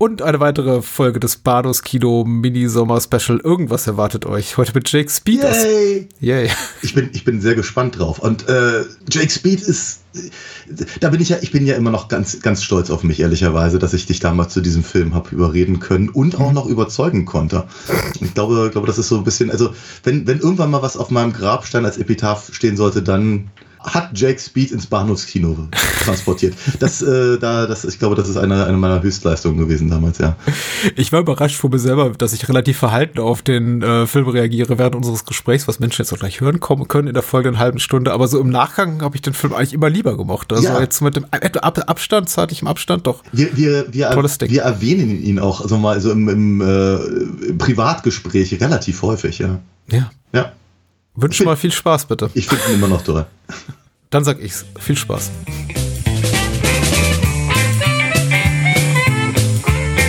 und eine weitere Folge des Bados Kino Mini Sommer Special. Irgendwas erwartet euch. Heute mit Jake Speed. Yay! Yay. Ich bin, ich bin sehr gespannt drauf. Und äh, Jake Speed ist, da bin ich ja, ich bin ja immer noch ganz, ganz stolz auf mich, ehrlicherweise, dass ich dich damals zu diesem Film habe überreden können und auch mhm. noch überzeugen konnte. Ich glaube, glaube, das ist so ein bisschen, also wenn, wenn irgendwann mal was auf meinem Grabstein als Epitaph stehen sollte, dann hat Jake Speed ins Bahnhofskino transportiert. Das, äh, da, das, ich glaube, das ist eine, eine meiner Höchstleistungen gewesen damals, ja. Ich war überrascht vor mir selber, dass ich relativ verhalten auf den äh, Film reagiere während unseres Gesprächs, was Menschen jetzt auch gleich hören kommen können in der folgenden halben Stunde. Aber so im Nachgang habe ich den Film eigentlich immer lieber gemocht. Also ja. jetzt mit dem Ab Abstand, zeitlichem Abstand doch. Wir, wir, wir, Tolles Ding. wir erwähnen ihn auch, also mal so im, im, äh, im Privatgespräch relativ häufig, ja. Ja. Ja. Wünsche mal viel Spaß, bitte. Ich finde ihn immer noch toll. Dann sag ich's. Viel Spaß.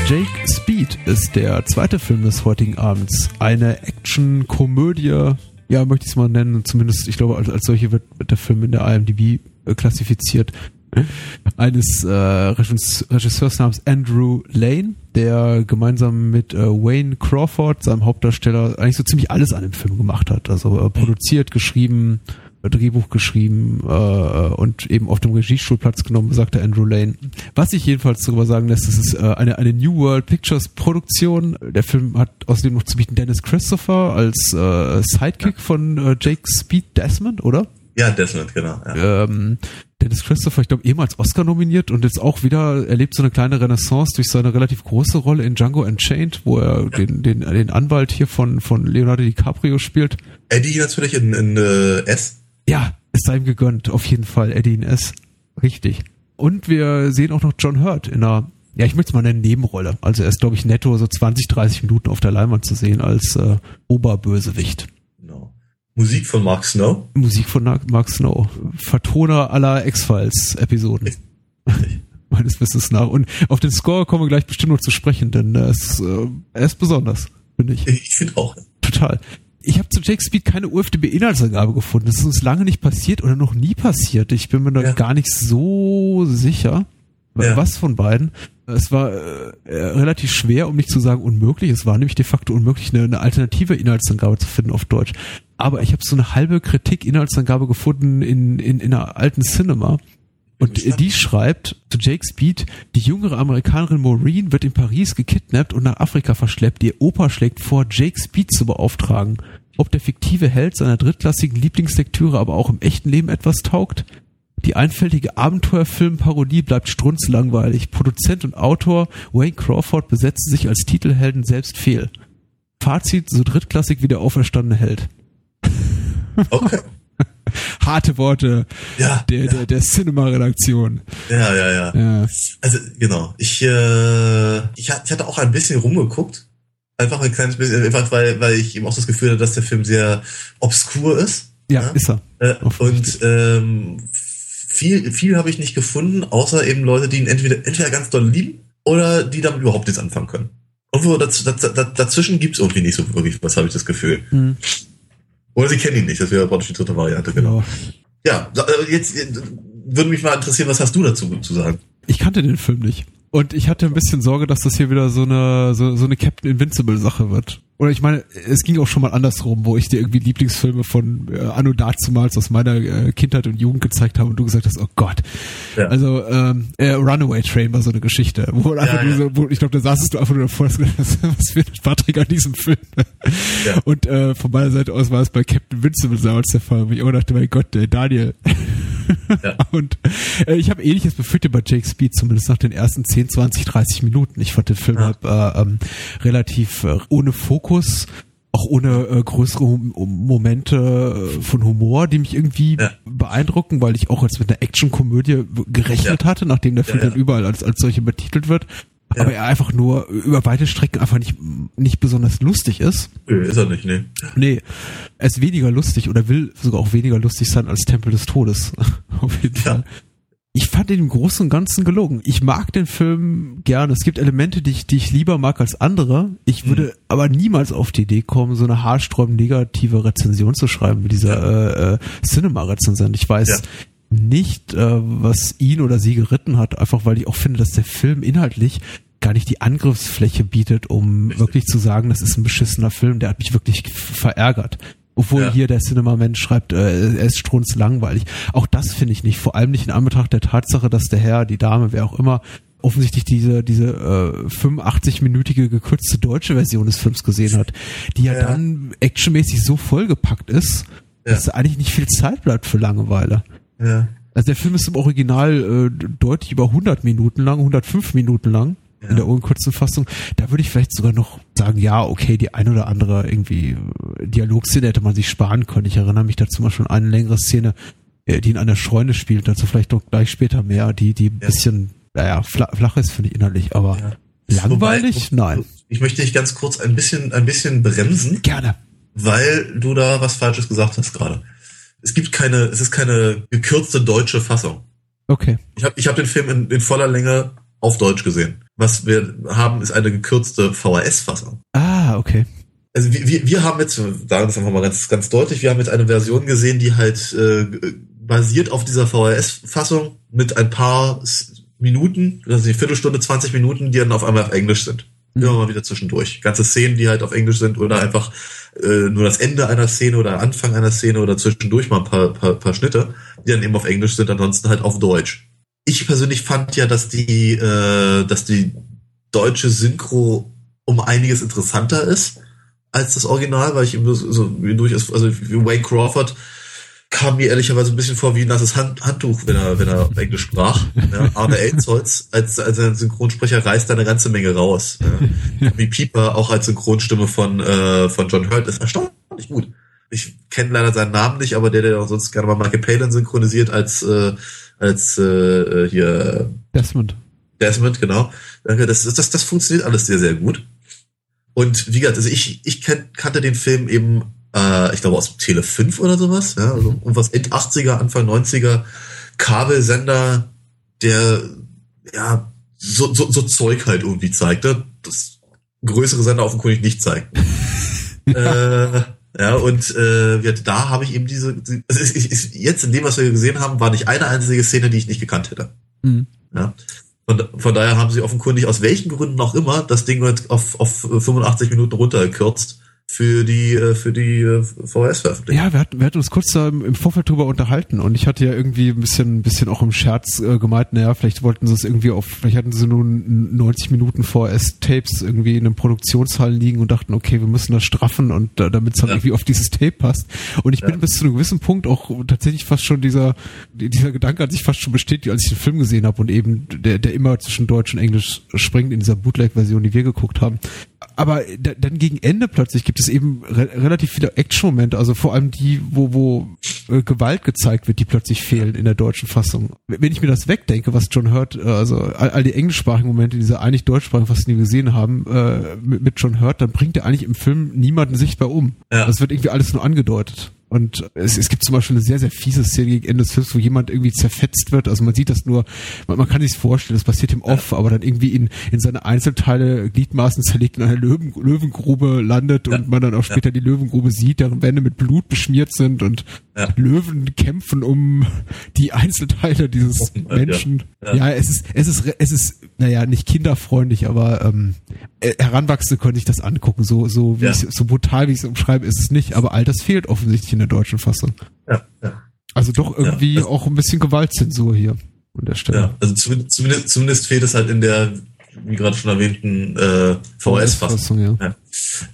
Jake Speed ist der zweite Film des heutigen Abends. Eine Action-Komödie, ja, möchte ich es mal nennen. Zumindest, ich glaube, als, als solche wird, wird der Film in der IMDb äh, klassifiziert eines äh, Regisseurs namens Andrew Lane, der gemeinsam mit äh, Wayne Crawford, seinem Hauptdarsteller, eigentlich so ziemlich alles an dem Film gemacht hat. Also äh, produziert, geschrieben, äh, Drehbuch geschrieben äh, und eben auf dem Regiestuhl Platz genommen, sagte Andrew Lane. Was ich jedenfalls darüber sagen lässt, das ist äh, eine, eine New World Pictures Produktion. Der Film hat außerdem noch zu bieten Dennis Christopher als äh, Sidekick von äh, Jake Speed Desmond, oder? Ja, Desmond, genau. Ja. Ähm, Dennis Christopher, ich glaube, ehemals Oscar nominiert und jetzt auch wieder erlebt so eine kleine Renaissance durch seine relativ große Rolle in Django Unchained, wo er den, den, den Anwalt hier von, von Leonardo DiCaprio spielt. Eddie natürlich in, in äh, S. Ja, es sei ihm gegönnt, auf jeden Fall, Eddie in S. Richtig. Und wir sehen auch noch John Hurt in einer, ja, ich möchte es mal eine Nebenrolle. Also er ist, glaube ich, netto so 20, 30 Minuten auf der Leinwand zu sehen als äh, Oberbösewicht. Musik von Mark Snow? Musik von Mark Snow. Vertoner aller X-Files-Episoden. Meines Wissens nach. Und auf den Score kommen wir gleich bestimmt noch zu sprechen, denn er ist, äh, er ist besonders, finde ich. Ich finde auch. Total. Ich habe zu Jake Speed keine UFDB-Inhaltsangabe gefunden. Das ist uns lange nicht passiert oder noch nie passiert. Ich bin mir da ja. gar nicht so sicher. Ja. Was von beiden? Es war äh, relativ schwer, um nicht zu sagen unmöglich. Es war nämlich de facto unmöglich, eine, eine alternative Inhaltsangabe zu finden auf Deutsch. Aber ich habe so eine halbe Kritik-Inhaltsangabe gefunden in, in, in einer alten Cinema. Und die schreibt zu Jake Speed, die jüngere Amerikanerin Maureen wird in Paris gekidnappt und nach Afrika verschleppt. Ihr Opa schlägt vor, Jake Speed zu beauftragen. Ob der fiktive Held seiner drittklassigen Lieblingslektüre aber auch im echten Leben etwas taugt? Die einfältige Abenteuerfilmparodie bleibt strunzlangweilig. Produzent und Autor Wayne Crawford besetzt sich als Titelhelden selbst fehl. Fazit, so drittklassig wie der auferstandene Held. Okay. Harte Worte ja, der, ja. der, der Cinema-Redaktion. Ja, ja, ja, ja. Also, genau. Ich, äh, ich, hatte auch ein bisschen rumgeguckt. Einfach ein kleines bisschen, einfach weil, weil ich eben auch das Gefühl hatte, dass der Film sehr obskur ist. Ja, ist er. Äh, und ähm, viel, viel habe ich nicht gefunden, außer eben Leute, die ihn entweder, entweder ganz doll lieben oder die damit überhaupt nichts anfangen können. Irgendwo daz, daz, daz, dazwischen gibt's irgendwie nicht so wirklich was, habe ich das Gefühl. Mhm. Oder sie kennen ihn nicht, das wäre praktisch die dritte Variante, genau. Ja, ja äh, jetzt äh, würde mich mal interessieren, was hast du dazu zu sagen? Ich kannte den Film nicht. Und ich hatte ein bisschen Sorge, dass das hier wieder so eine, so, so eine Captain Invincible Sache wird. Oder ich meine, es ging auch schon mal andersrum, wo ich dir irgendwie Lieblingsfilme von äh, Anno dazumals aus meiner äh, Kindheit und Jugend gezeigt habe und du gesagt hast, oh Gott. Ja. Also ähm, äh, Runaway Train war so eine Geschichte, wo ja, einfach ja. so, wo, ich glaube, da saßest du einfach nur davor und hast gesagt, was wird Patrick an diesem Film? Ja. Und äh, von meiner Seite aus war es bei Captain Invincible damals der Fall, wo ich auch dachte, mein Gott, äh, Daniel. Ja. und äh, ich habe ähnliches befürchtet bei Jake Speed, zumindest nach den ersten 10, 20, 30 Minuten. Ich fand den Film ja. halt, äh, ähm, relativ äh, ohne Fokus, auch ohne äh, größere Momente äh, von Humor, die mich irgendwie ja. beeindrucken, weil ich auch als mit einer Actionkomödie gerechnet ja. hatte, nachdem der Film ja, dann überall als, als solche betitelt wird. Aber er einfach nur über weite Strecken einfach nicht, nicht besonders lustig ist. Nö, ist er nicht, nee. Nee. Er ist weniger lustig oder will sogar auch weniger lustig sein als Tempel des Todes. Auf jeden Fall ich fand ihn im Großen und Ganzen gelungen. Ich mag den Film gerne. Es gibt Elemente, die ich, die ich lieber mag als andere. Ich würde mhm. aber niemals auf die Idee kommen, so eine haarsträubend negative Rezension zu schreiben wie dieser ja. äh, äh, Cinema-Rezensent. Ich weiß ja. Nicht, äh, was ihn oder sie geritten hat, einfach weil ich auch finde, dass der Film inhaltlich gar nicht die Angriffsfläche bietet, um Richtig. wirklich zu sagen, das ist ein beschissener Film, der hat mich wirklich verärgert. Obwohl ja. hier der Cinema-Mensch schreibt, äh, er ist strunzlangweilig. Auch das finde ich nicht. Vor allem nicht in Anbetracht der Tatsache, dass der Herr, die Dame, wer auch immer, offensichtlich diese diese äh, 85-minütige gekürzte deutsche Version des Films gesehen hat, die ja, ja. dann actionmäßig so vollgepackt ist, ja. dass eigentlich nicht viel Zeit bleibt für Langeweile. Ja. Also der Film ist im Original äh, deutlich über 100 Minuten lang, 105 Minuten lang ja. in der urkurzen Fassung. Da würde ich vielleicht sogar noch sagen, ja, okay, die ein oder andere irgendwie äh, Dialogszene hätte man sich sparen können. Ich erinnere mich dazu mal schon an eine längere Szene, äh, die in einer Scheune spielt, dazu vielleicht noch gleich später mehr, die die ein ja. bisschen, naja, flach ist, finde ich innerlich, aber ja. langweilig? Wobei, Nein. Ich möchte dich ganz kurz ein bisschen, ein bisschen bremsen. Gerne. Weil du da was Falsches gesagt hast gerade. Es gibt keine, es ist keine gekürzte deutsche Fassung. Okay. Ich habe ich hab den Film in, in voller Länge auf Deutsch gesehen. Was wir haben, ist eine gekürzte VHS-Fassung. Ah, okay. Also wir, wir, wir haben jetzt, sagen das einfach mal ganz, ganz deutlich, wir haben jetzt eine Version gesehen, die halt äh, basiert auf dieser VHS-Fassung mit ein paar Minuten, also die Viertelstunde, 20 Minuten, die dann auf einmal auf Englisch sind. Mhm. Immer mal wieder zwischendurch. Ganze Szenen, die halt auf Englisch sind oder einfach äh, nur das Ende einer Szene oder Anfang einer Szene oder zwischendurch mal ein paar, paar, paar Schnitte, die dann eben auf Englisch sind, ansonsten halt auf Deutsch ich persönlich fand ja, dass die, äh, dass die deutsche Synchro um einiges interessanter ist als das Original, weil ich eben so, so wie durch also wie Wayne Crawford kam mir ehrlicherweise ein bisschen vor wie ein nasses Hand, Handtuch, wenn er, wenn er Englisch sprach. Ja, Arne Elsholz als, als ein Synchronsprecher reißt da eine ganze Menge raus. Ja. Wie Pieper auch als Synchronstimme von, äh, von John Hurt ist erstaunlich gut. Ich kenne leider seinen Namen nicht, aber der, der sonst gerne mal Michael Palin synchronisiert als äh, als äh, äh, hier Desmond. Desmond, genau. Danke, das, das, das funktioniert alles sehr, sehr gut. Und wie gesagt, also ich, ich kannte den Film eben, äh, ich glaube, aus Tele 5 oder sowas, ja, also irgendwas End 80er, Anfang 90er, Kabelsender, der ja so, so, so Zeug halt irgendwie zeigte. Das größere Sender offenkundig nicht zeigt. äh, ja, und äh, da habe ich eben diese, also ist, ist, jetzt in dem, was wir gesehen haben, war nicht eine einzige Szene, die ich nicht gekannt hätte. Mhm. Ja. Von, von daher haben sie offenkundig aus welchen Gründen auch immer das Ding auf, auf 85 Minuten runtergekürzt für die äh, für die äh, VHS-Veröffentlichung. Ja, wir hatten, wir hatten uns kurz da im Vorfeld drüber unterhalten und ich hatte ja irgendwie ein bisschen ein bisschen auch im Scherz äh, gemeint, naja, vielleicht wollten sie es irgendwie auf, vielleicht hatten sie nun 90 Minuten VHS-Tapes irgendwie in einem Produktionssaal liegen und dachten, okay, wir müssen das straffen und äh, damit es halt ja. irgendwie auf dieses Tape passt. Und ich ja. bin bis zu einem gewissen Punkt auch tatsächlich fast schon dieser dieser Gedanke hat sich fast schon bestätigt, als ich den Film gesehen habe und eben der der immer zwischen Deutsch und Englisch springt in dieser Bootleg-Version, die wir geguckt haben. Aber dann gegen Ende plötzlich gibt es eben re relativ viele Action-Momente, also vor allem die, wo, wo äh, Gewalt gezeigt wird, die plötzlich fehlen in der deutschen Fassung. Wenn ich mir das wegdenke, was John Hurt, äh, also all, all die englischsprachigen Momente, diese eigentlich deutschsprachigen Fassung, die wir gesehen haben, äh, mit, mit John Hurt, dann bringt er eigentlich im Film niemanden sichtbar um. Ja. Das wird irgendwie alles nur angedeutet. Und es, es gibt zum Beispiel eine sehr, sehr fiese Szene gegen Ende des Films, wo jemand irgendwie zerfetzt wird. Also man sieht das nur, man, man kann sich vorstellen, das passiert im Off, ja. aber dann irgendwie in, in seine Einzelteile, Gliedmaßen zerlegt in einer Löwen, Löwengrube landet ja. und man dann auch später ja. die Löwengrube sieht, deren Wände mit Blut beschmiert sind und Löwen kämpfen um die Einzelteile dieses Menschen. Ja. es ist, es ist, es ist, naja, nicht kinderfreundlich, aber ähm, äh, Heranwachsende können sich das angucken. So, so wie ich, so brutal wie ich es umschreibe, ist es nicht, aber all das fehlt offensichtlich in der deutschen Fassung. Ja, ja. Also doch irgendwie ja, also, auch ein bisschen Gewaltzensur hier an der Stelle. Ja, also zumindest, zumindest fehlt es halt in der, wie gerade schon erwähnten, äh, VHS-Fassung. Ja. ja.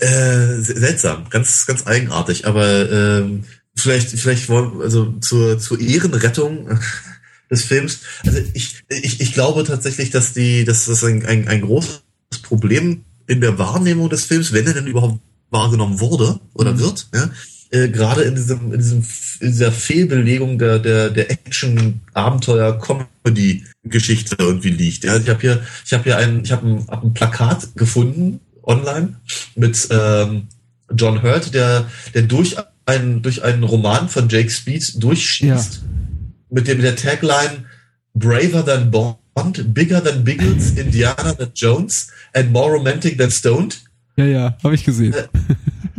Äh, seltsam, ganz, ganz eigenartig, aber ähm, vielleicht, vielleicht wollen, also zur, zur Ehrenrettung des Films. Also ich, ich, ich glaube tatsächlich, dass die, dass das ein, ein, ein großes Problem in der Wahrnehmung des Films, wenn er denn überhaupt wahrgenommen wurde oder mhm. wird, ja, äh, gerade in diesem, in diesem, in dieser Fehlbelegung der, der, der Action, Abenteuer, Comedy-Geschichte irgendwie liegt. Ja, ich habe hier, ich habe hier ein, ich habe ein, hab ein Plakat gefunden online mit ähm, John Hurt, der, der durch einen, durch einen Roman von Jake Speed durchschießt, ja. mit dem der Tagline Braver than Bond, Bigger than Biggles, Indiana than Jones and More Romantic than Stoned. Ja, ja, habe ich gesehen. Äh,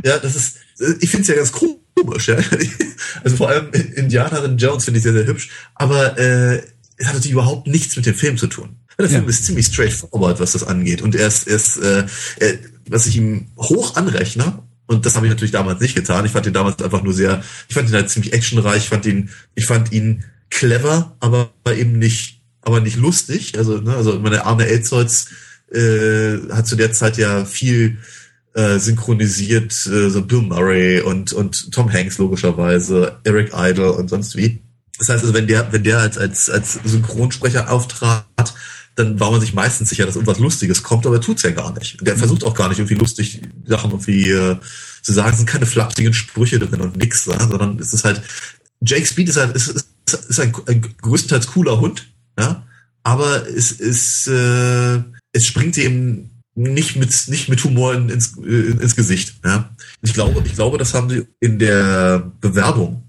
ja, das ist, ich finde es ja ganz komisch, ja. Also vor allem Indiana than Jones finde ich sehr, sehr hübsch, aber äh, es hat natürlich überhaupt nichts mit dem Film zu tun. Der Ja. Film ist ziemlich straightforward, was das angeht. Und er ist, er ist äh, er, was ich ihm hoch anrechne, und das habe ich natürlich damals nicht getan. Ich fand ihn damals einfach nur sehr, ich fand ihn halt ziemlich actionreich, ich fand ihn, ich fand ihn clever, aber eben nicht, aber nicht lustig. Also, ne, also meine Arne Elzholz äh, hat zu der Zeit ja viel äh, synchronisiert, äh, so Bill Murray und, und Tom Hanks logischerweise, Eric Idle und sonst wie. Das heißt also, wenn der, wenn der als, als, als Synchronsprecher auftrat, dann war man sich meistens sicher, dass irgendwas Lustiges kommt, aber er tut's ja gar nicht. Der versucht auch gar nicht irgendwie lustig Sachen irgendwie äh, zu sagen. Es sind keine flapsigen Sprüche drin und nix, sondern es ist halt, Jake Speed ist halt, ist, ist, ist ein, ein größtenteils cooler Hund, ja, aber es ist, äh, es springt dir eben nicht mit, nicht mit Humor in, ins, äh, ins Gesicht, ja. Ich glaube, ich glaube, das haben sie in der Bewerbung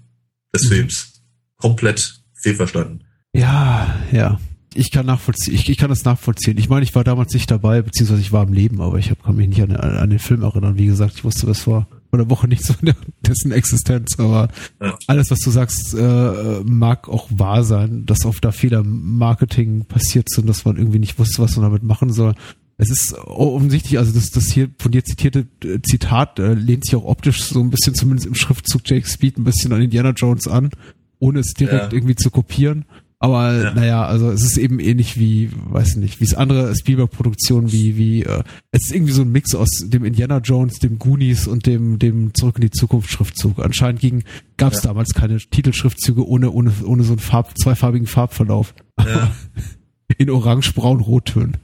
des Mhm. Films komplett fehlverstanden. Ja, ja. Ich kann nachvollziehen, ich, ich kann das nachvollziehen. Ich meine, ich war damals nicht dabei, beziehungsweise ich war im Leben, aber ich hab, kann mich nicht an, an, an den Film erinnern. Wie gesagt, ich wusste bis vor einer Woche nichts von der, dessen Existenz, aber Ja. alles, was du sagst, äh, mag auch wahr sein, dass oft da Fehler im Marketing passiert sind, dass man irgendwie nicht wusste, was man damit machen soll. Es ist offensichtlich, also das, das hier von dir zitierte äh, Zitat äh, lehnt sich auch optisch so ein bisschen, zumindest im Schriftzug Jake Speed, ein bisschen an Indiana Jones an, ohne es direkt Ja. irgendwie zu kopieren. Aber Ja. naja, also es ist eben ähnlich wie, weiß nicht, wie es andere Spielberg-Produktionen wie, wie, äh, es ist irgendwie so ein Mix aus dem Indiana Jones, dem Goonies und dem, dem Zurück in die Zukunft Schriftzug. Anscheinend ging, gab es Ja. damals keine Titelschriftzüge ohne, ohne, ohne so einen Farb, zweifarbigen Farbverlauf. Ja. In Orange, Braun, Rottönen.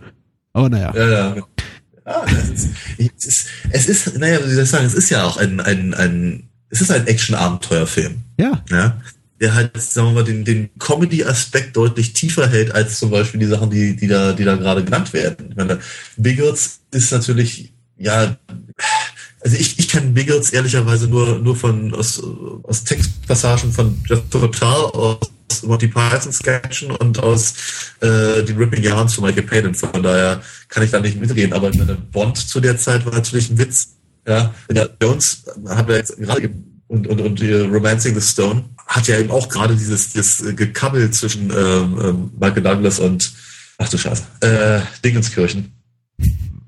Aber naja. Ja, ja. es, ist, es, ist, es ist, naja, wie soll ich sagen, es ist ja auch ein, ein, ein es ist ein Action-Abenteuerfilm, Ja, ja, der halt, sagen wir mal, den, den Comedy-Aspekt deutlich tiefer hält als zum Beispiel die Sachen, die, die da, die da gerade genannt werden. Ich meine, Biggles ist natürlich, ja, also ich, ich kenne Biggles ehrlicherweise nur, nur von, aus, aus Textpassagen von Jeff Total, aus Monty Python Sketchen und aus äh, den Ripping Yarns von Michael Palin. Von daher kann ich da nicht mitreden. Aber meine, Bond zu der Zeit war natürlich ein Witz. Ja, Jones hat ja jetzt gerade und, und, und die Romancing the Stone hat ja eben auch gerade dieses, dieses äh, Gekabbel zwischen ähm, ähm, Michael Douglas und ach du Scheiße, äh, Dingenskirchen.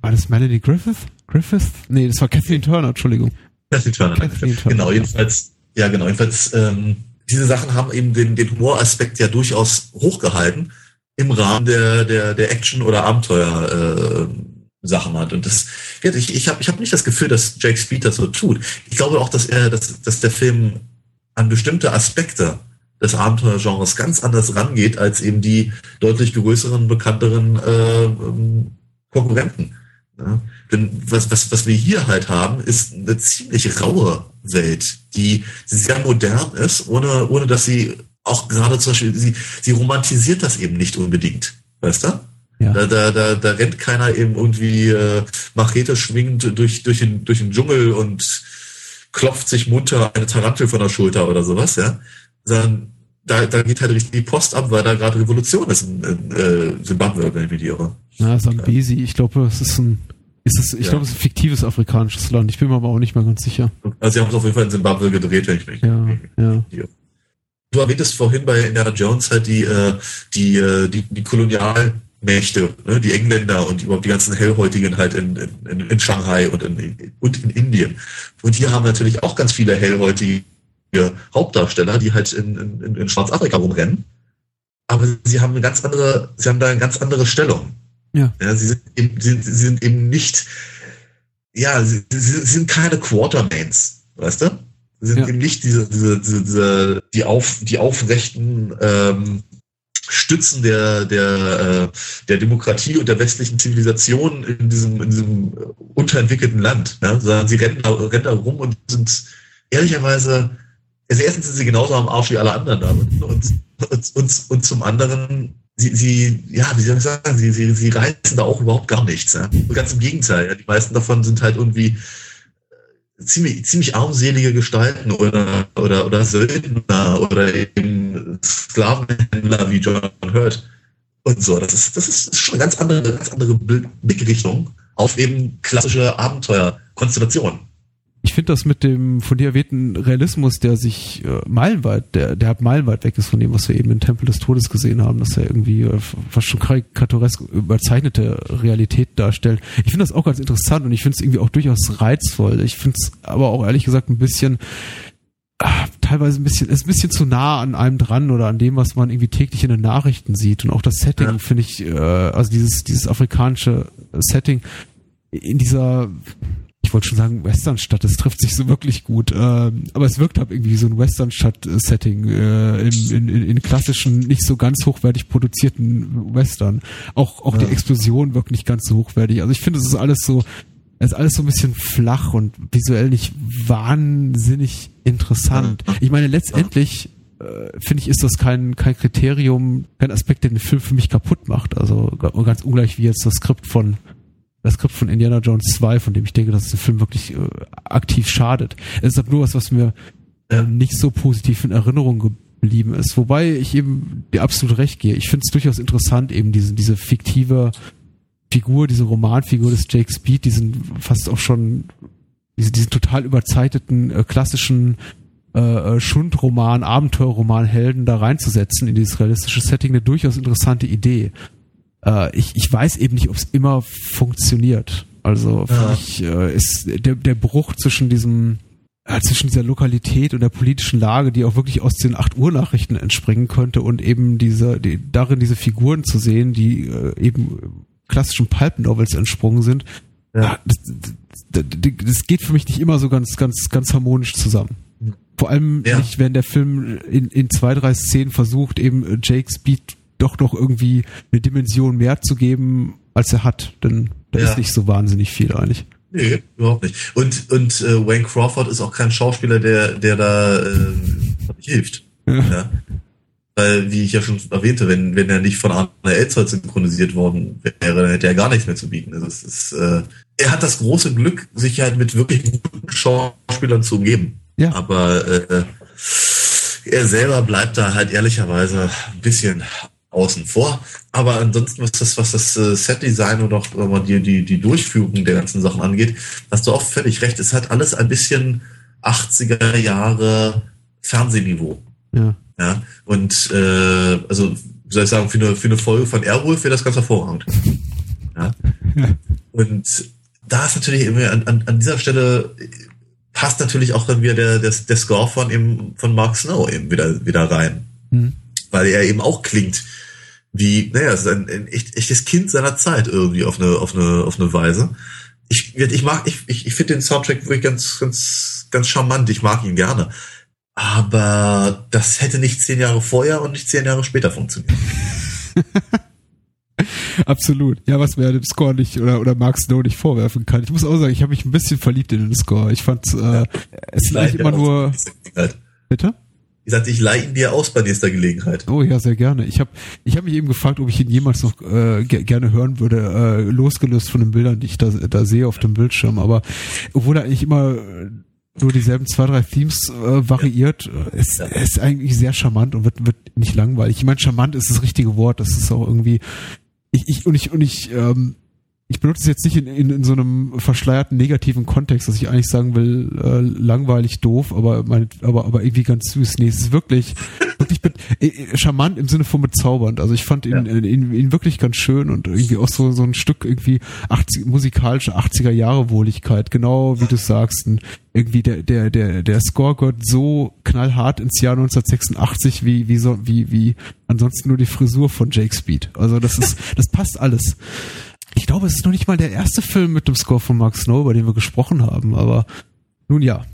war das Melanie Griffith? Griffith? Nee, das war Kathleen Turner, Entschuldigung. Kathleen Turner. Kathleen Turner, Genau, jedenfalls, ja genau, jedenfalls, ähm, diese Sachen haben eben den, den Humoraspekt ja durchaus hochgehalten im Rahmen der, der, der Action- oder Abenteuer äh, Sachen hat. Und das, ich, ich habe ich hab nicht das Gefühl, dass Jake Speed das so tut. Ich glaube auch, dass er, dass, dass der Film an bestimmte Aspekte des Abenteuergenres ganz anders rangeht als eben die deutlich größeren, bekannteren äh, Konkurrenten. Ja? Denn was, was, was wir hier halt haben, ist eine ziemlich raue Welt, die sehr modern ist, ohne, ohne dass sie auch gerade zum Beispiel, sie, sie romantisiert das eben nicht unbedingt. Weißt du? Ja. Da, da, da, da rennt keiner eben irgendwie äh, Machete schwingend durch, durch, den, durch den Dschungel und klopft sich munter eine Tarantel von der Schulter oder sowas, ja. Sondern da, da geht halt richtig die Post ab, weil da gerade Revolution ist in, in äh, Zimbabwe, wenn ich mich nicht irre. Na, Sambesi, ich glaube, es ist ein, ist es, ich Ja. glaube, es ist ein fiktives afrikanisches Land. Ich bin mir aber auch nicht mehr ganz sicher. Also sie haben es auf jeden Fall in Zimbabwe gedreht, wenn ich mich Ja, ja. Du erwähntest vorhin bei Indiana Jones halt die, äh, die, äh, die, die Kolonialmächte, ne, die Engländer und überhaupt die ganzen Hellhäutigen halt in, in, in Shanghai und in, und in Indien. Und hier haben wir natürlich auch ganz viele hellhäutige Hauptdarsteller, die halt in, in, in Schwarzafrika rumrennen. Aber sie haben eine ganz andere, sie haben da eine ganz andere Stellung. Ja. Ja, sie sind eben, sie, sie sind eben nicht, ja, sie, sie sie sind keine Quartermains, weißt du? Sie sind Ja. eben nicht diese, diese, diese, diese die auf, die aufrechten ähm, Stützen der, der, äh, der Demokratie und der westlichen Zivilisation in diesem, in diesem unterentwickelten Land, ne? sondern sie rennen da, rennen da rum und sind ehrlicherweise, also erstens sind sie genauso am Arsch wie alle anderen da und, und, und, und, zum anderen, sie, sie, ja, wie soll ich sagen, sie, sie, sie reißen da auch überhaupt gar nichts. Ja? Ganz im Gegenteil, ja? die meisten davon sind halt irgendwie ziemlich, ziemlich armselige Gestalten oder, oder, oder Söldner oder eben Sklavenhändler wie John Hurt und so. Das ist, das ist schon eine ganz andere, ganz andere Blickrichtung auf eben klassische Abenteuerkonstellationen. Ich finde das mit dem von dir erwähnten Realismus, der sich äh, meilenweit, der, der hat meilenweit weg ist von dem, was wir eben in Tempel des Todes gesehen haben, dass er irgendwie äh, fast schon karikaturesk überzeichnete Realität darstellt. Ich finde das auch ganz interessant und ich finde es irgendwie auch durchaus reizvoll. Ich finde es aber auch ehrlich gesagt ein bisschen ah, teilweise ein bisschen, ist ein bisschen zu nah an einem dran oder an dem, was man irgendwie täglich in den Nachrichten sieht. Und auch das Setting ja. finde ich, äh, also dieses, dieses afrikanische Setting in dieser, ich wollte schon sagen Westernstadt, das trifft sich so wirklich gut, ähm, aber es wirkt halt irgendwie so ein Westernstadt-Setting äh, in, in, in klassischen, nicht so ganz hochwertig produzierten Western. Auch, auch ja. die Explosion wirkt nicht ganz so hochwertig. Also ich finde, es ist alles so, es ist alles so ein bisschen flach und visuell nicht wahnsinnig interessant. Ich meine, letztendlich äh, finde ich, ist das kein, kein Kriterium, kein Aspekt, der den Film für mich kaputt macht. Also ganz ungleich wie jetzt das Skript von das Skript von Indiana Jones 2, von dem ich denke, dass es dem Film wirklich äh, aktiv schadet. Es ist aber nur was, was mir äh, nicht so positiv in Erinnerung geblieben ist. Wobei ich eben dir absolut recht gehe. Ich finde es durchaus interessant, eben diese, diese fiktive Figur, diese Romanfigur des Jake Speed, diesen fast auch schon, diesen, diesen total überzeiteten, äh, klassischen äh, äh, Schundroman, Abenteuerroman Helden da reinzusetzen in dieses realistische Setting, eine durchaus interessante Idee. Äh, ich, ich weiß eben nicht, ob es immer funktioniert. Also für ja. mich äh, ist der, der Bruch zwischen diesem äh, zwischen dieser Lokalität und der politischen Lage, die auch wirklich aus den 8 Uhr Nachrichten entspringen könnte und eben diese die, darin diese Figuren zu sehen, die äh, eben klassischen Pulp Novels entsprungen sind. Ja. Ah, das, das, das, geht für mich nicht immer so ganz ganz ganz harmonisch zusammen. Vor allem ja. nicht, wenn der Film in, in zwei, drei Szenen versucht, eben Jake Speed doch noch irgendwie eine Dimension mehr zu geben, als er hat. Denn da ja. ist nicht so wahnsinnig viel eigentlich. Nee, überhaupt nicht. Und, und äh, Wayne Crawford ist auch kein Schauspieler, der, der da äh, hilft. Ja. ja. Weil, wie ich ja schon erwähnte, wenn, wenn er nicht von Arne Elzholz synchronisiert worden wäre, dann hätte er gar nichts mehr zu bieten. Also es ist, äh, er hat das große Glück, sich halt mit wirklich guten Schauspielern zu umgeben. Ja. Aber äh, er selber bleibt da halt ehrlicherweise ein bisschen außen vor. Aber ansonsten, was das, was das äh, Set-Design und auch die, die, die Durchführung der ganzen Sachen angeht, hast du auch völlig recht. Es hat alles ein bisschen 80er Jahre Fernsehniveau. Ja. Ja. Und äh, also, wie soll ich sagen, für eine, für eine Folge von Airwolf wäre das ganz hervorragend. Ja. ja. Und da ist natürlich immer an, an, an dieser Stelle passt natürlich auch dann wieder der, der, der Score von eben von Mark Snow eben wieder, wieder rein. Mhm. Weil er eben auch klingt wie, naja, es ist ein, ein echt, echtes Kind seiner Zeit irgendwie auf eine, auf eine, auf eine Weise. Ich, ich mag, ich, ich, ich finde den Soundtrack wirklich ganz, ganz, ganz charmant. Ich mag ihn gerne. Aber das hätte nicht zehn Jahre vorher und nicht zehn Jahre später funktioniert. Absolut. Ja, was mir dem Score nicht oder, oder Mark Snow nicht vorwerfen kann. Ich muss auch sagen, ich habe mich ein bisschen verliebt in den Score. Ich fand äh, ja. es ist eigentlich immer nur. Bitte? Ich sagte, ich leihe ihn dir aus bei nächster Gelegenheit. Oh ja, sehr gerne. Ich habe ich hab mich eben gefragt, ob ich ihn jemals noch äh, gerne hören würde, äh, losgelöst von den Bildern, die ich da, da sehe auf dem Bildschirm. Aber obwohl er eigentlich immer nur dieselben zwei, drei Themes äh, variiert, ja. ist, ist eigentlich sehr charmant und wird, wird nicht langweilig. Ich meine, charmant ist das richtige Wort. Das ist auch irgendwie ich, ich und ich und ich ähm, ich benutze es jetzt nicht in, in, in so einem verschleierten negativen Kontext, dass ich eigentlich sagen will, äh, langweilig, doof, aber, mein, aber, aber irgendwie ganz süß. Nee, es ist wirklich, wirklich äh, äh, charmant im Sinne von bezaubernd. Also ich fand ihn, ja. ihn, ihn, ihn wirklich ganz schön und irgendwie auch so, so ein Stück irgendwie 80, musikalische 80er Jahre Wohligkeit, genau wie du sagst. Und irgendwie der, der, der, der Score gehört so knallhart ins Jahr 1986 wie, wie so, wie, wie ansonsten nur die Frisur von Jake Speed. Also das ist, das passt alles. Ich glaube, es ist noch nicht mal der erste Film mit dem Score von Mark Snow, über den wir gesprochen haben, aber nun ja.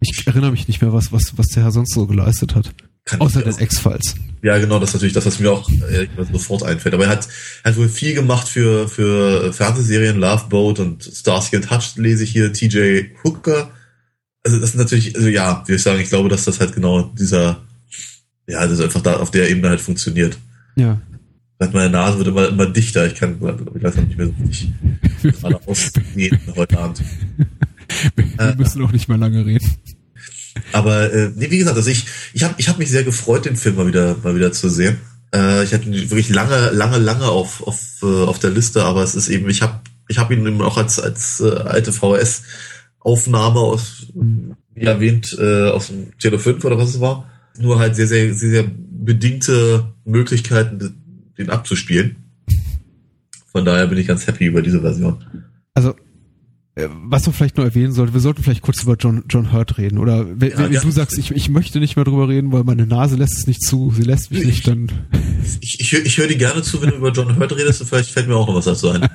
Ich erinnere mich nicht mehr, was, was, was der Herr sonst so geleistet hat. Kann Außer den X-Files. Ja, genau, das ist natürlich das, was mir auch äh, sofort einfällt. Aber er hat, hat wohl viel gemacht für, für Fernsehserien, Love Boat und Starsky and Hutch lese ich hier, TJ Hooker. Also das ist natürlich, also ja, wie ich sagen, ich glaube, dass das halt genau dieser, ja, das ist einfach da auf der Ebene halt funktioniert. Ja. Meine Nase wird immer, immer dichter. Ich kann, ich weiß nicht mehr so richtig gerade ausgehen heute Abend. Wir äh, müssen auch nicht mehr lange reden. Aber äh, nee, wie gesagt, also ich, ich habe ich hab mich sehr gefreut, den Film mal wieder, mal wieder zu sehen. Äh, ich hatte ihn wirklich lange, lange, lange auf, auf, äh, auf der Liste, aber es ist eben, ich habe ich hab ihn eben auch als, als äh, alte VS Aufnahme aus, wie erwähnt, äh, aus dem Cello 5 oder was es war. Nur halt sehr, sehr, sehr, sehr bedingte Möglichkeiten, den abzuspielen. Von daher bin ich ganz happy über diese Version. Also äh, was man vielleicht noch erwähnen sollte, wir sollten vielleicht kurz über John, John Hurt reden. Oder wenn, ja, wenn du sagst, ich, ich möchte nicht mehr drüber reden, weil meine Nase lässt es nicht zu, sie lässt mich ich, nicht, dann. Ich, ich, ich höre dir gerne zu, wenn du über John Hurt redest, und vielleicht fällt mir auch noch was dazu ein.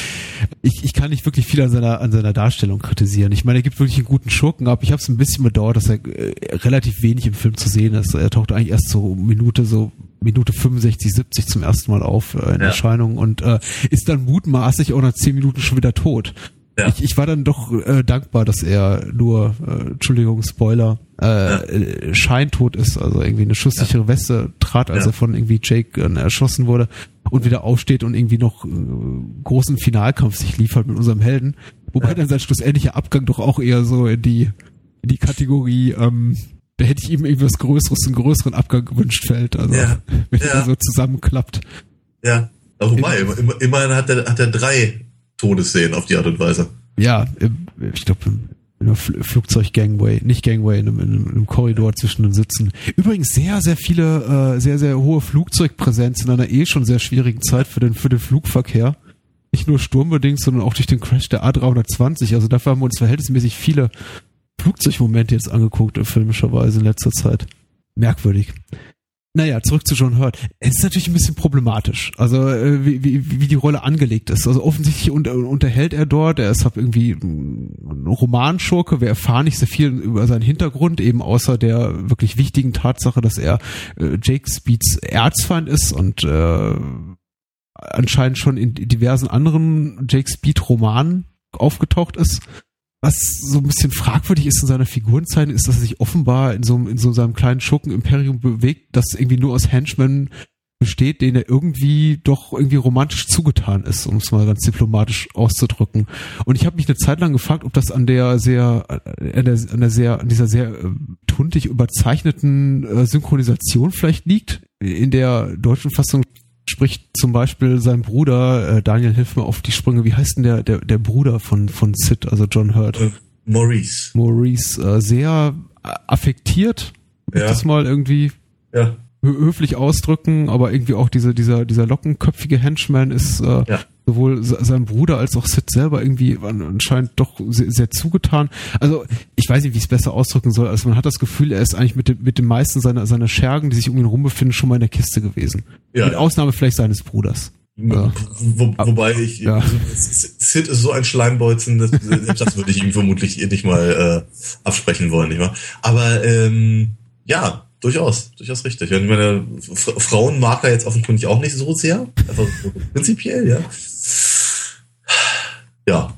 ich, ich kann nicht wirklich viel an seiner, an seiner Darstellung kritisieren. Ich meine, er gibt wirklich einen guten Schurken ab. Ich habe es ein bisschen bedauert, dass er äh, relativ wenig im Film zu sehen ist. Er taucht eigentlich erst so Minute, so Minute 65, 70 zum ersten Mal auf äh, in ja. Erscheinung und äh, ist dann mutmaßlich auch nach zehn Minuten schon wieder tot. Ja. Ich, ich war dann doch äh, dankbar, dass er nur, äh, Entschuldigung, Spoiler, äh, ja. Äh, scheintot ist, also irgendwie eine schusssichere ja. Weste trat, als er von irgendwie Jake äh, erschossen wurde und wieder aufsteht und irgendwie noch äh, großen Finalkampf sich liefert mit unserem Helden. Wobei dann sein schlussendlicher Abgang doch auch eher so in die, in die Kategorie, ähm, da hätte ich ihm irgendwas Größeres, einen größeren Abgang gewünscht fällt, also wenn er so zusammenklappt. Ja, wobei, immer, immerhin hat er, hat er drei Todesszenen auf die Art und Weise. Ja, ich glaube, in einem Flugzeug-Gangway, nicht Gangway, in einem, in einem, Korridor zwischen den Sitzen. Übrigens sehr, sehr viele, äh, sehr, sehr hohe Flugzeugpräsenz in einer eh schon sehr schwierigen Zeit für den, für den Flugverkehr. Nicht nur sturmbedingt, sondern auch durch den Crash der A320. Also dafür haben wir uns verhältnismäßig viele Flugzeugmomente jetzt angeguckt, filmischerweise in letzter Zeit. Merkwürdig. Naja, zurück zu John Hurt. Es ist natürlich ein bisschen problematisch, also äh, wie, wie, wie die Rolle angelegt ist. Also offensichtlich unter, unterhält er dort, er ist halt irgendwie ein Romanschurke, wir erfahren nicht sehr viel über seinen Hintergrund, eben außer der wirklich wichtigen Tatsache, dass er äh, Jake Speeds Erzfeind ist und äh, anscheinend schon in diversen anderen Jake Speed Romanen aufgetaucht ist was so ein bisschen fragwürdig ist in seiner Figurenzeit, ist, dass er sich offenbar in so, in so seinem kleinen Schurken-Imperium bewegt, das irgendwie nur aus Henchmen besteht, den er irgendwie doch irgendwie romantisch zugetan ist, um es mal ganz diplomatisch auszudrücken. Und ich habe mich eine Zeit lang gefragt, ob das an der sehr, an der, an der sehr, an dieser sehr äh, tuntig überzeichneten äh, Synchronisation vielleicht liegt. In der deutschen Fassung spricht zum Beispiel sein Bruder, äh, Daniel, hilf mir auf die Sprünge, wie heißt denn der, der, der Bruder von, von Sid, also John Hurt? Äh, Maurice. Maurice, äh, sehr affektiert, ja. das mal irgendwie ja. höflich ausdrücken, aber irgendwie auch diese, dieser, dieser lockenköpfige Henchman ist äh, ja sowohl sein Bruder als auch Sid selber irgendwie anscheinend doch sehr, sehr zugetan. Also ich weiß nicht, wie ich es besser ausdrücken soll. Also man hat das Gefühl, er ist eigentlich mit dem, mit den meisten seiner, seiner Schergen, die sich um ihn rum befinden, schon mal in der Kiste gewesen. Ja, mit Ausnahme vielleicht seines Bruders. Ja. Wo, wobei ich, ja. also, Sid ist so ein Schleimbolzen, das, das würde ich ihm vermutlich nicht mal äh, absprechen wollen, nicht wahr? Aber ähm, ja, Durchaus, durchaus richtig. Ich meine, Frauen mag er jetzt offenkundig auch nicht so sehr. Einfach prinzipiell, ja. Ja.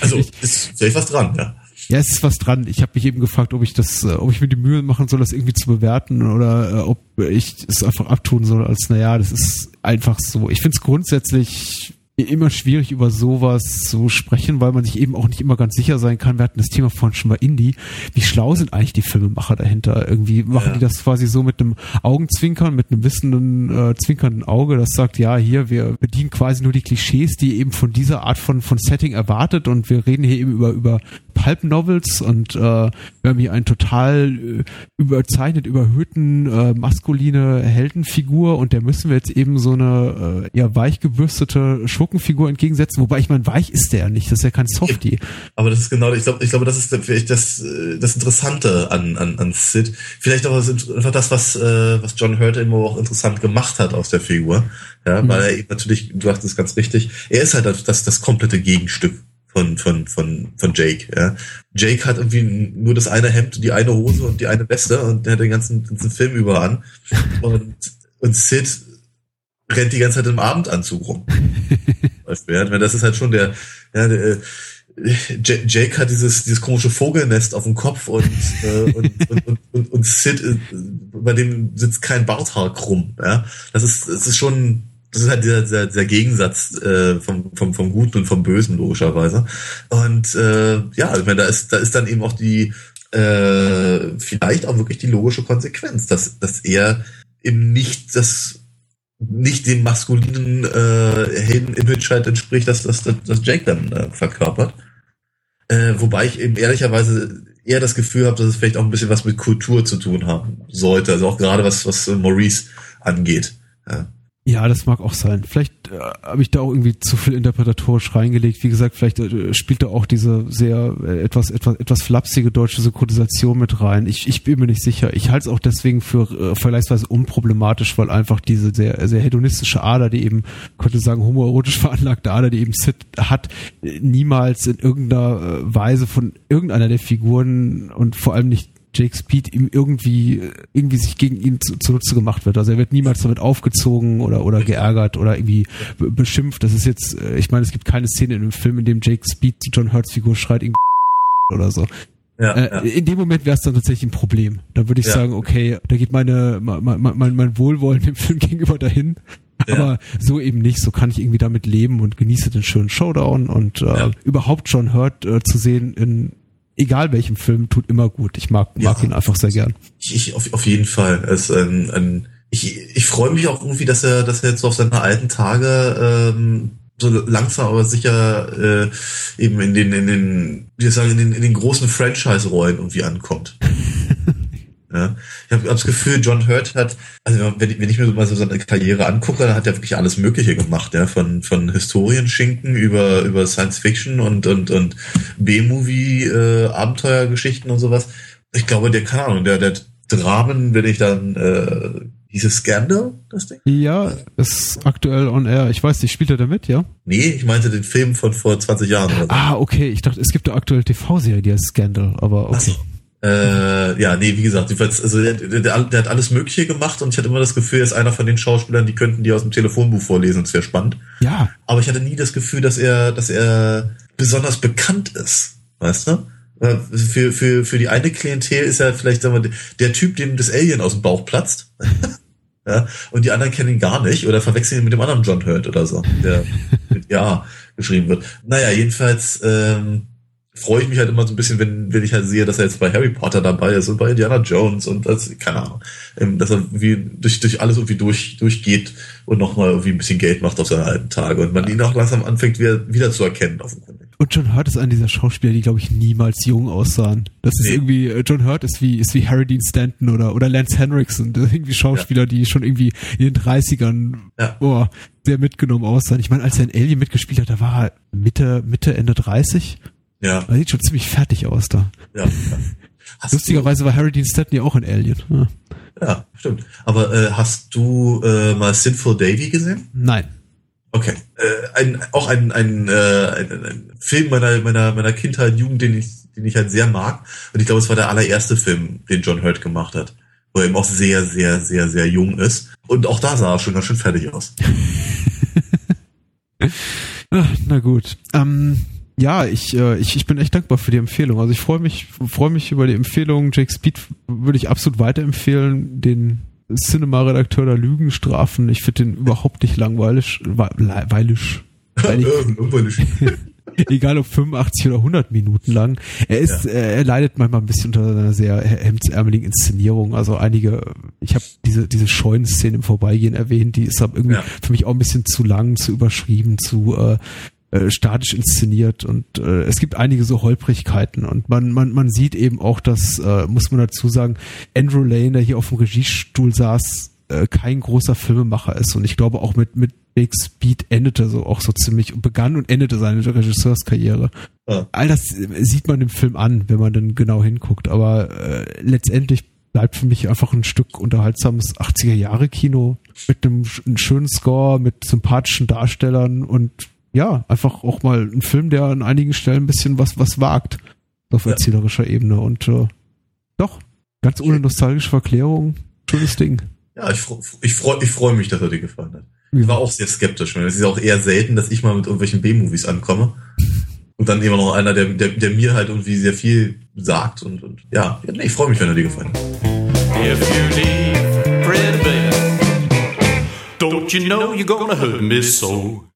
Also, ist vielleicht was dran, ja. Ja, es ist was dran. Ich habe mich eben gefragt, ob ich das, äh, ob ich mir die Mühe machen soll, das irgendwie zu bewerten oder äh, ob ich es einfach abtun soll, als naja, das ist einfach so. Ich finde es grundsätzlich immer schwierig über sowas zu sprechen, weil man sich eben auch nicht immer ganz sicher sein kann. Wir hatten das Thema vorhin schon mal Indie. Wie schlau sind eigentlich die Filmemacher dahinter? Irgendwie machen ja. die das quasi so mit einem Augenzwinkern, mit einem wissenden, äh, zwinkernden Auge, das sagt, ja, hier, wir bedienen quasi nur die Klischees, die eben von dieser Art von, von Setting erwartet und wir reden hier eben über, über Pulp Novels und äh, wir haben hier einen total äh, überzeichnet, überhöhten, äh, maskuline Heldenfigur und der müssen wir jetzt eben so eine äh, ja weichgebürstete Schurkenfigur entgegensetzen, wobei ich meine, weich ist der ja nicht, das ist ja kein Softie. Aber das ist genau, ich glaube, ich glaube, das ist vielleicht das, äh, das Interessante an, an, an Sid. Vielleicht auch einfach das, was, äh, was John Hurt immer auch interessant gemacht hat aus der Figur. Ja, mhm. weil er eben natürlich, du sagst es ganz richtig, er ist halt das, das komplette Gegenstück von, von, von, von Jake. Ja. Jake hat irgendwie nur das eine Hemd, die eine Hose und die eine Weste und der hat den ganzen, ganzen Film über an. Und, und Sid rennt die ganze Zeit im Abendanzug rum. das ist halt schon der, ja, der äh, Jake hat dieses, dieses komische Vogelnest auf dem Kopf und, äh, und, und, und, und Sid, äh, bei dem sitzt kein Barthaar krumm. Ja? Das ist, das ist schon, das ist halt dieser, dieser, dieser Gegensatz äh, vom, vom, vom Guten und vom Bösen, logischerweise. Und äh, ja, ich meine, da ist, da ist dann eben auch die, äh, vielleicht auch wirklich die logische Konsequenz, dass, dass er eben nicht das nicht dem maskulinen äh, Helden-Image halt entspricht, dass das, das, das Jake dann äh, verkörpert. Äh, wobei ich eben ehrlicherweise eher das Gefühl habe, dass es vielleicht auch ein bisschen was mit Kultur zu tun haben sollte. Also auch gerade was, was Maurice angeht. Ja. Ja, das mag auch sein. Vielleicht äh, habe ich da auch irgendwie zu viel interpretatorisch reingelegt. Wie gesagt, vielleicht äh, spielt da auch diese sehr äh, etwas etwas etwas flapsige deutsche Synchronisation mit rein. Ich, ich bin mir nicht sicher. Ich halte es auch deswegen für äh, vergleichsweise unproblematisch, weil einfach diese sehr sehr hedonistische Ader, die eben könnte sagen homoerotisch veranlagte Ader, die eben Sid hat, niemals in irgendeiner äh, Weise von irgendeiner der Figuren und vor allem nicht Jake Speed ihm irgendwie, irgendwie sich gegen ihn zu, zunutze gemacht wird. Also er wird niemals damit aufgezogen oder, oder geärgert oder irgendwie beschimpft. Das ist jetzt, äh, ich meine, es gibt keine Szene in dem Film, in dem Jake Speed zu John Hurts Figur schreit irgendwie oder so. Ja, äh, ja. In dem Moment wäre es dann tatsächlich ein Problem. Da würde ich ja. sagen, okay, da geht meine, mein, mein, mein Wohlwollen dem Film gegenüber dahin. Aber so eben nicht. So kann ich irgendwie damit leben und genieße den schönen Showdown und äh, überhaupt John Hurt äh, zu sehen in egal welchem Film, tut immer gut. Ich mag, mag ja, ihn einfach sehr gern. Ich, ich auf, auf jeden Fall. Es, ein, ein, ich ich freue mich auch irgendwie, dass er, dass er jetzt auf seine alten Tage ähm, so langsam aber sicher äh, eben in den, in den, wie soll ich sagen, in den, in den großen Franchise-Rollen irgendwie ankommt. Ja. Ich habe hab das Gefühl, John Hurt hat, also wenn ich, wenn ich mir so mal so seine Karriere angucke, dann hat er wirklich alles Mögliche gemacht, ja, von von Historienschinken über über Science Fiction und und und B-Movie äh, Abenteuergeschichten und sowas. Ich glaube, der keine Ahnung, der der Dramen, wenn ich dann äh, dieses Scandal, das Ding? Ja, ist aktuell on air. Ich weiß nicht, spielt er damit, ja? Nee, ich meinte den Film von vor 20 Jahren. Oder so. Ah, okay. Ich dachte, es gibt eine aktuelle TV-Serie, die heißt Scandal, aber okay. Ach so. Äh, ja, nee, wie gesagt, also der, der, der, hat alles Mögliche gemacht und ich hatte immer das Gefühl, er ist einer von den Schauspielern, die könnten die aus dem Telefonbuch vorlesen, das wäre spannend. Ja. Aber ich hatte nie das Gefühl, dass er, dass er besonders bekannt ist, weißt du? Äh, für, für, für die eine Klientel ist er vielleicht, sagen wir, der Typ, dem das Alien aus dem Bauch platzt. ja, und die anderen kennen ihn gar nicht oder verwechseln ihn mit dem anderen John Hurt oder so, der mit Ja geschrieben wird. Naja, jedenfalls, ähm, freue ich mich halt immer so ein bisschen, wenn, wenn ich halt sehe, dass er jetzt bei Harry Potter dabei ist und bei Indiana Jones und das, keine Ahnung, ähm, dass er wie durch, durch alles irgendwie durch, durchgeht und nochmal irgendwie ein bisschen Geld macht auf seine alten Tage und man ihn auch langsam anfängt wieder, wieder zu erkennen offenkundig. Und John Hurt ist einer dieser Schauspieler, die glaube ich niemals jung aussahen. Das ist nee. irgendwie, äh, John Hurt ist wie, ist wie Harry Dean Stanton oder, oder Lance Henriksen, das sind irgendwie Schauspieler, ja. die schon irgendwie in den 30ern, ja. oh, sehr mitgenommen aussahen. Ich meine, als er in Alien mitgespielt hat, da war er Mitte, Mitte, Ende 30 ja. Das sieht schon ziemlich fertig aus da. Ja. ja. Lustigerweise war Harry Dean Stanton ja auch ein Alien. Ja, ja stimmt. Aber äh, hast du äh, mal Sinful Davy gesehen? Nein. Okay. Äh, ein, auch ein, ein, äh, ein, ein Film meiner, meiner, meiner Kindheit, Jugend, den ich, den ich halt sehr mag. Und ich glaube, es war der allererste Film, den John Hurt gemacht hat. Wo er eben auch sehr, sehr, sehr, sehr jung ist. Und auch da sah er schon ganz schön fertig aus. Ach, na gut. Ähm, ja, ich, äh, ich, ich bin echt dankbar für die Empfehlung. Also ich freue mich, freue mich über die Empfehlung. Jake Speed würde ich absolut weiterempfehlen. Den Cinema-Redakteur der Lügenstrafen. Ich finde den überhaupt nicht langweilig. Weilig. Weilig. Egal ob 85 oder 100 Minuten lang. Er ist, ja. äh, er leidet manchmal ein bisschen unter einer sehr hemdsärmeligen Inszenierung. Also einige, ich habe diese diese Scheunenszene im Vorbeigehen erwähnt, die ist aber irgendwie ja. für mich auch ein bisschen zu lang, zu überschrieben, zu äh, äh, statisch inszeniert und äh, es gibt einige so Holprigkeiten und man man man sieht eben auch, dass äh, muss man dazu sagen, Andrew Lane, der hier auf dem Regiestuhl saß, äh, kein großer Filmemacher ist und ich glaube auch mit mit Big Speed endete so auch so ziemlich begann und endete seine Regisseurskarriere. Ja. All das sieht man im Film an, wenn man dann genau hinguckt, aber äh, letztendlich bleibt für mich einfach ein Stück unterhaltsames 80er Jahre Kino mit einem, einem schönen Score, mit sympathischen Darstellern und ja, einfach auch mal ein Film, der an einigen Stellen ein bisschen was, was wagt auf ja. erzählerischer Ebene und äh, doch, ganz ohne nostalgische Verklärung, schönes Ding. Ja, ich, ich freue ich freu mich, dass er dir gefallen hat. Ich war auch sehr skeptisch. Es ist auch eher selten, dass ich mal mit irgendwelchen B-Movies ankomme. Und dann immer noch einer, der, der, der mir halt irgendwie sehr viel sagt. Und, und ja, ich freue mich, wenn er dir gefallen hat. If you leave, Fred, don't you know you're gonna hurt me so?